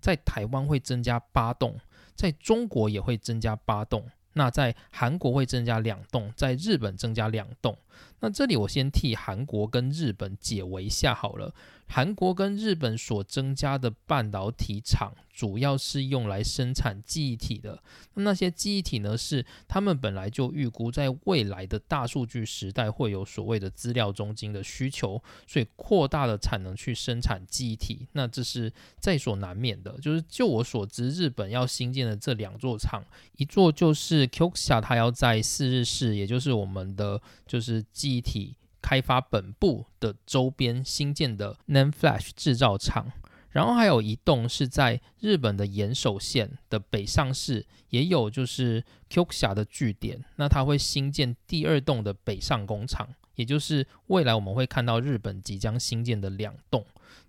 在台湾会增加八栋。在中国也会增加八栋，那在韩国会增加两栋，在日本增加两栋。那这里我先替韩国跟日本解围一下好了。韩国跟日本所增加的半导体厂，主要是用来生产记忆体的。那些记忆体呢，是他们本来就预估在未来的大数据时代会有所谓的资料中心的需求，所以扩大了产能去生产记忆体。那这是在所难免的。就是就我所知，日本要新建的这两座厂，一座就是 Kyusha，它要在四日市，也就是我们的就是记忆体。开发本部的周边新建的 NAND Flash 制造厂，然后还有一栋是在日本的岩手县的北上市，也有就是 Kyusha 的据点。那它会新建第二栋的北上工厂，也就是未来我们会看到日本即将新建的两栋。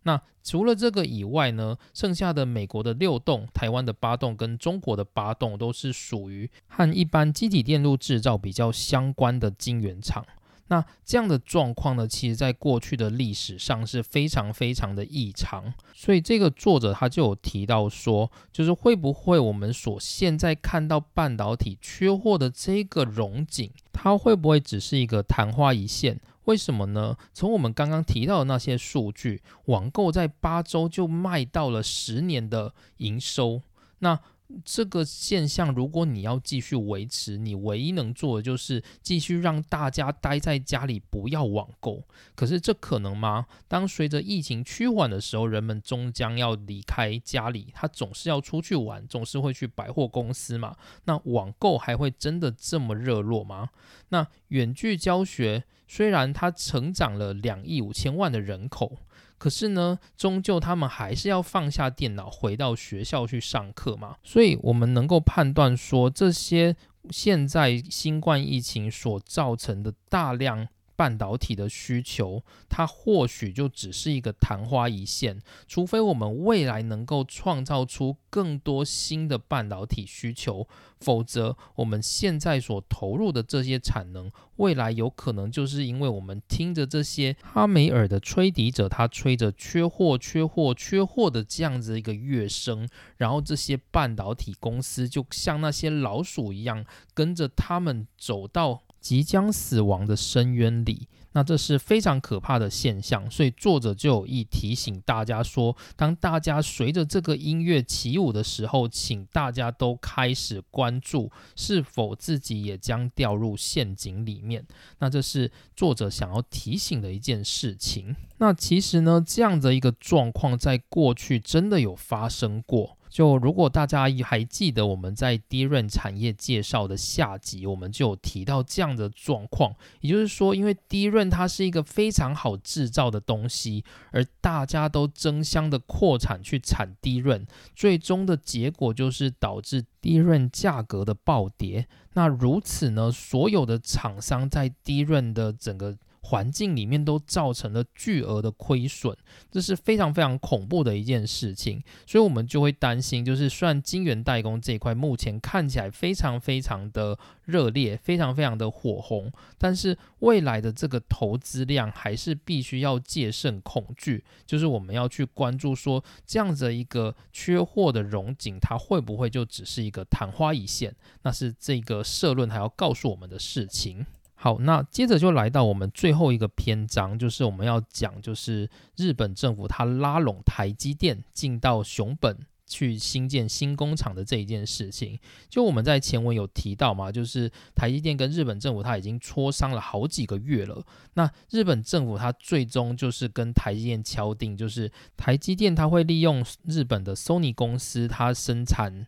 那除了这个以外呢，剩下的美国的六栋、台湾的八栋跟中国的八栋，都是属于和一般机体电路制造比较相关的晶圆厂。那这样的状况呢，其实在过去的历史上是非常非常的异常，所以这个作者他就有提到说，就是会不会我们所现在看到半导体缺货的这个融景，它会不会只是一个昙花一现？为什么呢？从我们刚刚提到的那些数据，网购在八周就卖到了十年的营收，那。这个现象，如果你要继续维持，你唯一能做的就是继续让大家待在家里，不要网购。可是这可能吗？当随着疫情趋缓的时候，人们终将要离开家里，他总是要出去玩，总是会去百货公司嘛。那网购还会真的这么热络吗？那远距教学虽然它成长了两亿五千万的人口。可是呢，终究他们还是要放下电脑，回到学校去上课嘛。所以，我们能够判断说，这些现在新冠疫情所造成的大量。半导体的需求，它或许就只是一个昙花一现，除非我们未来能够创造出更多新的半导体需求，否则我们现在所投入的这些产能，未来有可能就是因为我们听着这些哈梅尔的吹笛者，他吹着缺货、缺货、缺货的这样子一个乐声，然后这些半导体公司就像那些老鼠一样，跟着他们走到。即将死亡的深渊里，那这是非常可怕的现象。所以作者就有意提醒大家说，当大家随着这个音乐起舞的时候，请大家都开始关注是否自己也将掉入陷阱里面。那这是作者想要提醒的一件事情。那其实呢，这样的一个状况在过去真的有发生过。就如果大家还记得我们在低润产业介绍的下集，我们就有提到这样的状况，也就是说，因为低润它是一个非常好制造的东西，而大家都争相的扩产去产低润，最终的结果就是导致低润价格的暴跌。那如此呢，所有的厂商在低润的整个。环境里面都造成了巨额的亏损，这是非常非常恐怖的一件事情，所以我们就会担心，就是虽然晶圆代工这一块目前看起来非常非常的热烈，非常非常的火红，但是未来的这个投资量还是必须要戒慎恐惧，就是我们要去关注说这样子一个缺货的融景，它会不会就只是一个昙花一现？那是这个社论还要告诉我们的事情。好，那接着就来到我们最后一个篇章，就是我们要讲，就是日本政府它拉拢台积电进到熊本去新建新工厂的这一件事情。就我们在前文有提到嘛，就是台积电跟日本政府它已经磋商了好几个月了。那日本政府它最终就是跟台积电敲定，就是台积电它会利用日本的 Sony 公司，它生产。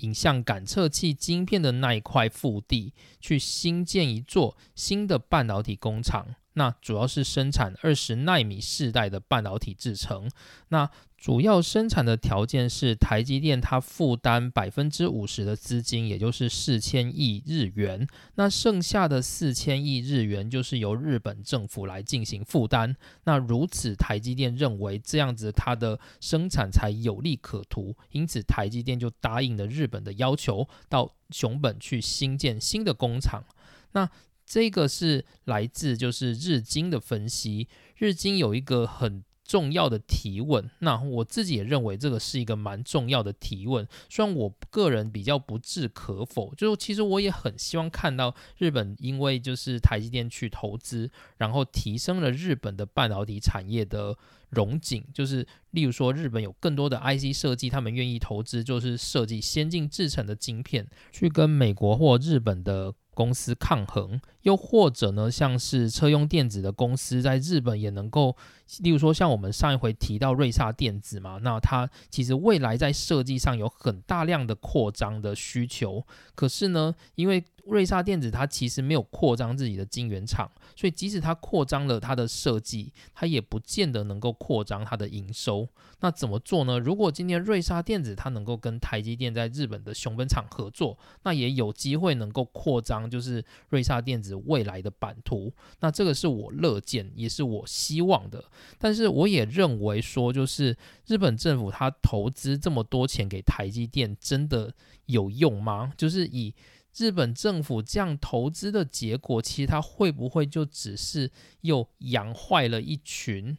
影像感测器晶片的那一块腹地，去新建一座新的半导体工厂。那主要是生产二十纳米世代的半导体制成。那主要生产的条件是台积电它负担百分之五十的资金，也就是四千亿日元。那剩下的四千亿日元就是由日本政府来进行负担。那如此，台积电认为这样子它的生产才有利可图，因此台积电就答应了日本的要求，到熊本去新建新的工厂。那这个是来自就是日经的分析，日经有一个很。重要的提问。那我自己也认为这个是一个蛮重要的提问。虽然我个人比较不置可否，就是其实我也很希望看到日本因为就是台积电去投资，然后提升了日本的半导体产业的荣景。就是例如说，日本有更多的 IC 设计，他们愿意投资，就是设计先进制成的晶片，去跟美国或日本的。公司抗衡，又或者呢，像是车用电子的公司在日本也能够，例如说像我们上一回提到瑞萨电子嘛，那它其实未来在设计上有很大量的扩张的需求，可是呢，因为瑞萨电子它其实没有扩张自己的晶圆厂，所以即使它扩张了它的设计，它也不见得能够扩张它的营收。那怎么做呢？如果今天瑞萨电子它能够跟台积电在日本的熊本厂合作，那也有机会能够扩张，就是瑞萨电子未来的版图。那这个是我乐见，也是我希望的。但是我也认为说，就是日本政府它投资这么多钱给台积电，真的有用吗？就是以日本政府这样投资的结果，其实它会不会就只是又养坏了一群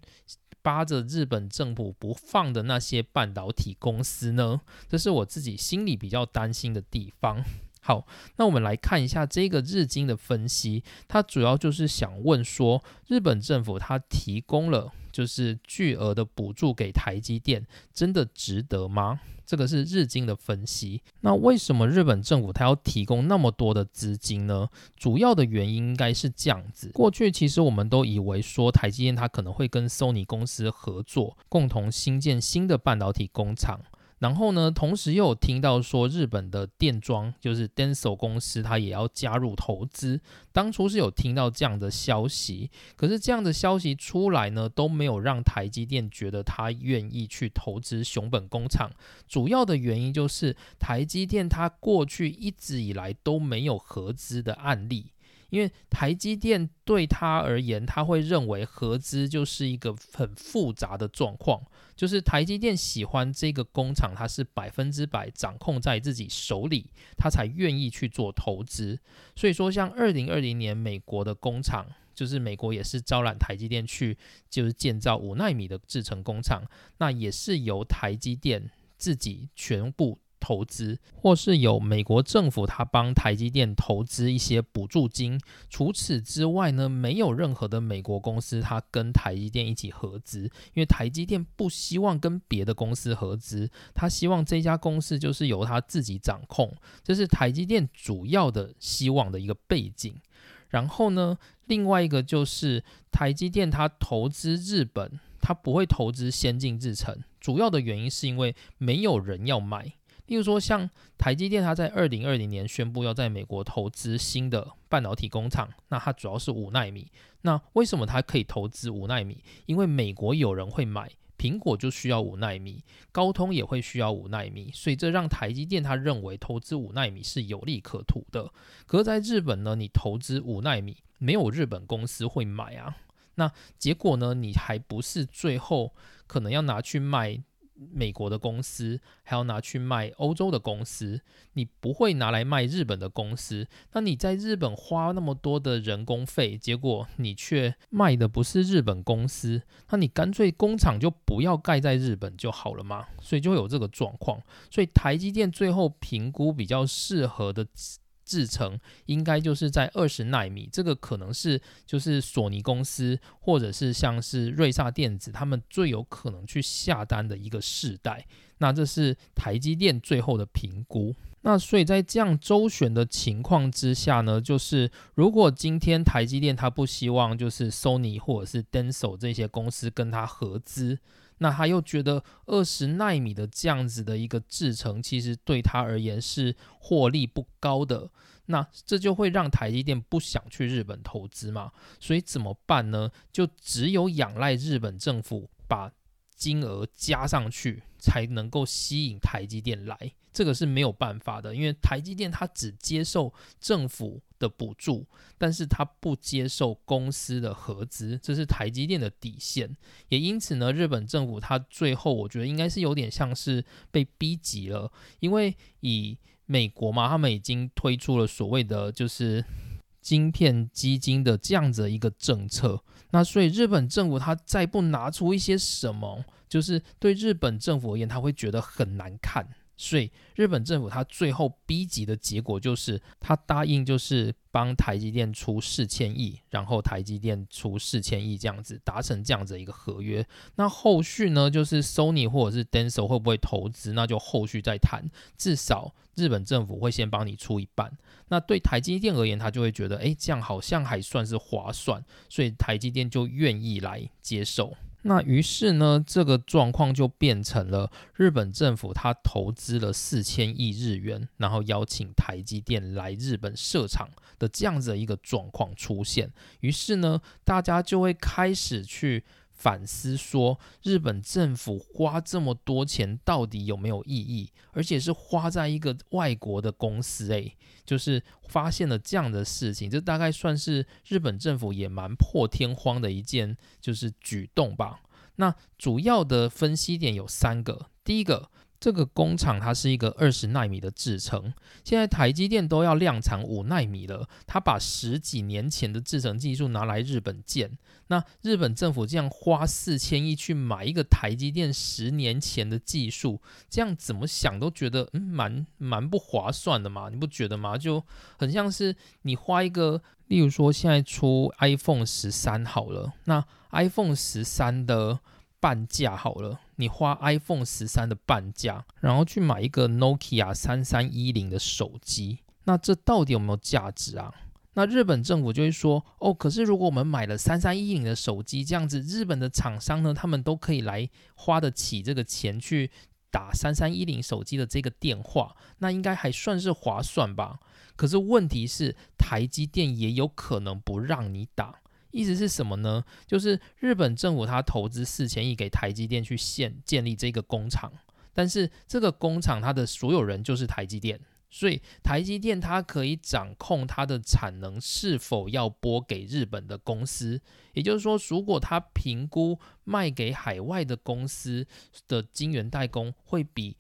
扒着日本政府不放的那些半导体公司呢？这是我自己心里比较担心的地方。好，那我们来看一下这个日经的分析，它主要就是想问说，日本政府它提供了就是巨额的补助给台积电，真的值得吗？这个是日经的分析。那为什么日本政府它要提供那么多的资金呢？主要的原因应该是这样子：过去其实我们都以为说台积电它可能会跟 Sony 公司合作，共同新建新的半导体工厂。然后呢，同时又有听到说日本的电装就是 Denso 公司，它也要加入投资。当初是有听到这样的消息，可是这样的消息出来呢，都没有让台积电觉得他愿意去投资熊本工厂。主要的原因就是台积电它过去一直以来都没有合资的案例。因为台积电对他而言，他会认为合资就是一个很复杂的状况，就是台积电喜欢这个工厂，它是百分之百掌控在自己手里，他才愿意去做投资。所以说，像二零二零年美国的工厂，就是美国也是招揽台积电去，就是建造五纳米的制程工厂，那也是由台积电自己全部。投资，或是有美国政府他帮台积电投资一些补助金。除此之外呢，没有任何的美国公司他跟台积电一起合资，因为台积电不希望跟别的公司合资，他希望这家公司就是由他自己掌控，这是台积电主要的希望的一个背景。然后呢，另外一个就是台积电它投资日本，它不会投资先进制程，主要的原因是因为没有人要买。例如说，像台积电，它在二零二零年宣布要在美国投资新的半导体工厂，那它主要是五纳米。那为什么它可以投资五纳米？因为美国有人会买，苹果就需要五纳米，高通也会需要五纳米，所以这让台积电他认为投资五纳米是有利可图的。可是在日本呢，你投资五纳米，没有日本公司会买啊。那结果呢，你还不是最后可能要拿去卖？美国的公司还要拿去卖欧洲的公司，你不会拿来卖日本的公司。那你在日本花那么多的人工费，结果你却卖的不是日本公司，那你干脆工厂就不要盖在日本就好了嘛？所以就会有这个状况。所以台积电最后评估比较适合的。制成应该就是在二十纳米，这个可能是就是索尼公司或者是像是瑞萨电子他们最有可能去下单的一个世代。那这是台积电最后的评估。那所以在这样周旋的情况之下呢，就是如果今天台积电它不希望就是 Sony 或者是 Denso 这些公司跟它合资。那他又觉得二十纳米的这样子的一个制程，其实对他而言是获利不高的。那这就会让台积电不想去日本投资嘛？所以怎么办呢？就只有仰赖日本政府把金额加上去，才能够吸引台积电来。这个是没有办法的，因为台积电它只接受政府的补助，但是它不接受公司的合资，这是台积电的底线。也因此呢，日本政府它最后我觉得应该是有点像是被逼急了，因为以美国嘛，他们已经推出了所谓的就是晶片基金的这样子的一个政策。那所以日本政府他再不拿出一些什么，就是对日本政府而言，他会觉得很难看。所以日本政府他最后逼急的结果就是，他答应就是帮台积电出四千亿，然后台积电出四千亿这样子达成这样子一个合约。那后续呢，就是 Sony 或者是 Denso 会不会投资，那就后续再谈。至少日本政府会先帮你出一半。那对台积电而言，他就会觉得，哎，这样好像还算是划算，所以台积电就愿意来接受。那于是呢，这个状况就变成了日本政府他投资了四千亿日元，然后邀请台积电来日本设厂的这样子的一个状况出现。于是呢，大家就会开始去。反思说，日本政府花这么多钱到底有没有意义？而且是花在一个外国的公司，诶，就是发现了这样的事情，这大概算是日本政府也蛮破天荒的一件就是举动吧。那主要的分析点有三个，第一个。这个工厂它是一个二十纳米的制程，现在台积电都要量产五纳米了，它把十几年前的制程技术拿来日本建，那日本政府这样花四千亿去买一个台积电十年前的技术，这样怎么想都觉得嗯蛮蛮不划算的嘛，你不觉得吗？就很像是你花一个，例如说现在出 iPhone 十三好了，那 iPhone 十三的。半价好了，你花 iPhone 十三的半价，然后去买一个 Nokia 三三一零的手机，那这到底有没有价值啊？那日本政府就会说，哦，可是如果我们买了三三一零的手机，这样子日本的厂商呢，他们都可以来花得起这个钱去打三三一零手机的这个电话，那应该还算是划算吧？可是问题是，台积电也有可能不让你打。意思是什么呢？就是日本政府它投资四千亿给台积电去建建立这个工厂，但是这个工厂它的所有人就是台积电，所以台积电它可以掌控它的产能是否要拨给日本的公司。也就是说，如果它评估卖给海外的公司的晶圆代工会比。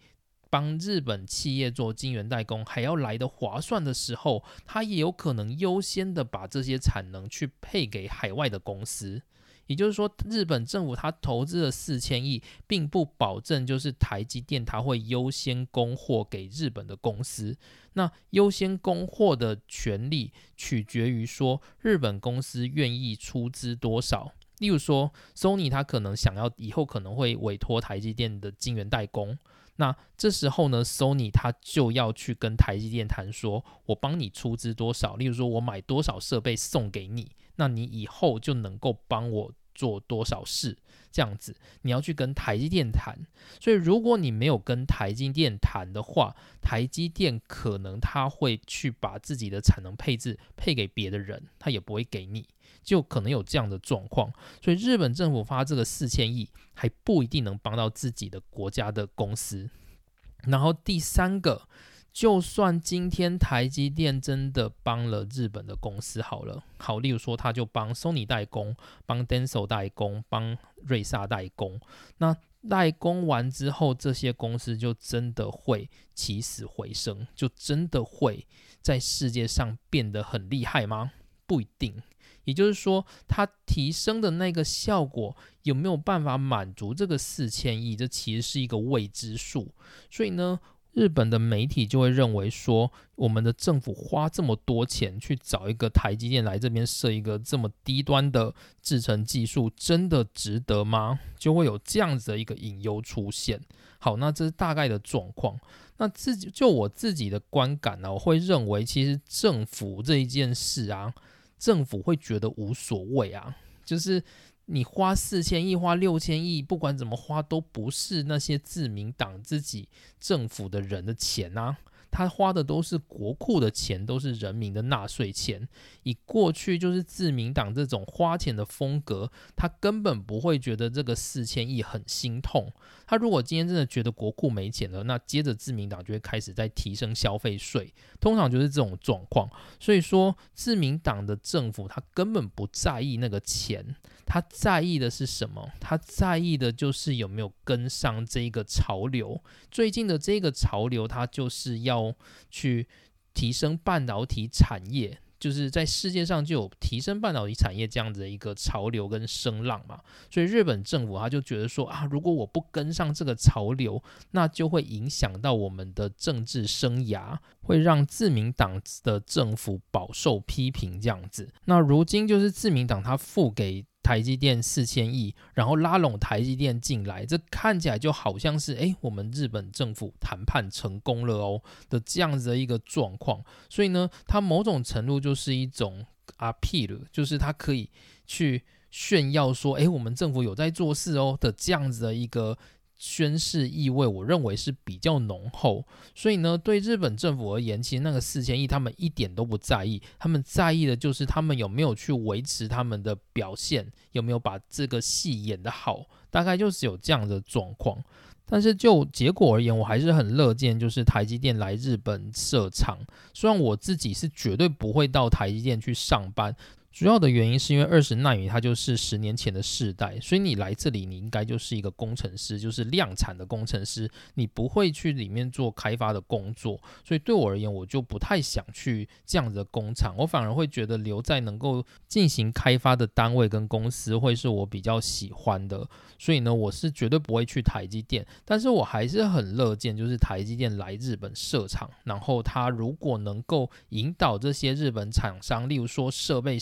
帮日本企业做晶圆代工还要来的划算的时候，他也有可能优先的把这些产能去配给海外的公司。也就是说，日本政府他投资了四千亿，并不保证就是台积电它会优先供货给日本的公司。那优先供货的权利取决于说日本公司愿意出资多少。例如说，Sony 它可能想要以后可能会委托台积电的晶圆代工。那这时候呢，Sony 它就要去跟台积电谈，说我帮你出资多少，例如说我买多少设备送给你，那你以后就能够帮我做多少事，这样子你要去跟台积电谈。所以如果你没有跟台积电谈的话，台积电可能他会去把自己的产能配置配给别的人，他也不会给你。就可能有这样的状况，所以日本政府发这个四千亿还不一定能帮到自己的国家的公司。然后第三个，就算今天台积电真的帮了日本的公司好了，好，例如说他就帮 Sony 代工，帮 Denso 代工，帮瑞萨代工，那代工完之后，这些公司就真的会起死回生，就真的会在世界上变得很厉害吗？不一定。也就是说，它提升的那个效果有没有办法满足这个四千亿？这其实是一个未知数。所以呢，日本的媒体就会认为说，我们的政府花这么多钱去找一个台积电来这边设一个这么低端的制程技术，真的值得吗？就会有这样子的一个隐忧出现。好，那这是大概的状况。那自己就我自己的观感呢，我会认为其实政府这一件事啊。政府会觉得无所谓啊，就是你花四千亿、花六千亿，不管怎么花，都不是那些自民党自己政府的人的钱啊。他花的都是国库的钱，都是人民的纳税钱。以过去就是自民党这种花钱的风格，他根本不会觉得这个四千亿很心痛。他如果今天真的觉得国库没钱了，那接着自民党就会开始在提升消费税，通常就是这种状况。所以说，自民党的政府他根本不在意那个钱。他在意的是什么？他在意的就是有没有跟上这个潮流。最近的这个潮流，它就是要去提升半导体产业就是在世界上就有提升半导体产业这样子的一个潮流跟声浪嘛，所以日本政府他就觉得说啊，如果我不跟上这个潮流，那就会影响到我们的政治生涯，会让自民党的政府饱受批评这样子。那如今就是自民党他付给。台积电四千亿，然后拉拢台积电进来，这看起来就好像是哎，我们日本政府谈判成功了哦的这样子的一个状况。所以呢，它某种程度就是一种 rp 了就是它可以去炫耀说，哎，我们政府有在做事哦的这样子的一个。宣誓意味，我认为是比较浓厚，所以呢，对日本政府而言，其实那个四千亿他们一点都不在意，他们在意的就是他们有没有去维持他们的表现，有没有把这个戏演得好，大概就是有这样的状况。但是就结果而言，我还是很乐见，就是台积电来日本设厂，虽然我自己是绝对不会到台积电去上班。主要的原因是因为二十纳米它就是十年前的世代，所以你来这里你应该就是一个工程师，就是量产的工程师，你不会去里面做开发的工作，所以对我而言，我就不太想去这样子的工厂，我反而会觉得留在能够进行开发的单位跟公司会是我比较喜欢的，所以呢，我是绝对不会去台积电，但是我还是很乐见就是台积电来日本设厂，然后它如果能够引导这些日本厂商，例如说设备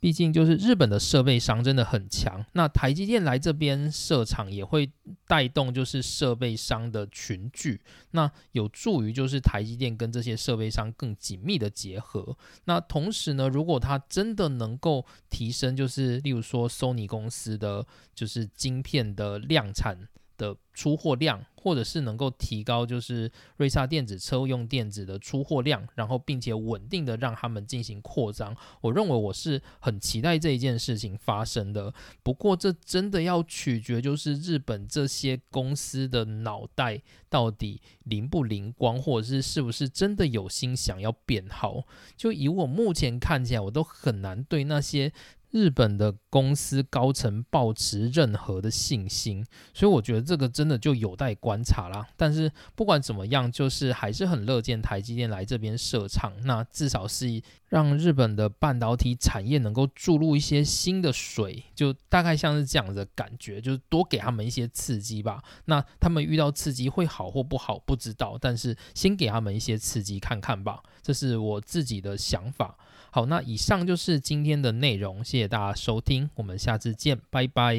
毕竟就是日本的设备商真的很强，那台积电来这边设厂也会带动就是设备商的群聚，那有助于就是台积电跟这些设备商更紧密的结合。那同时呢，如果它真的能够提升，就是例如说 Sony 公司的就是晶片的量产的出货量。或者是能够提高就是瑞萨电子车用电子的出货量，然后并且稳定的让他们进行扩张。我认为我是很期待这一件事情发生的。不过这真的要取决就是日本这些公司的脑袋到底灵不灵光，或者是是不是真的有心想要变好。就以我目前看起来，我都很难对那些。日本的公司高层抱持任何的信心，所以我觉得这个真的就有待观察啦。但是不管怎么样，就是还是很乐见台积电来这边设厂，那至少是让日本的半导体产业能够注入一些新的水，就大概像是这样的感觉，就是多给他们一些刺激吧。那他们遇到刺激会好或不好不知道，但是先给他们一些刺激看看吧，这是我自己的想法。好，那以上就是今天的内容，谢谢大家收听，我们下次见，拜拜。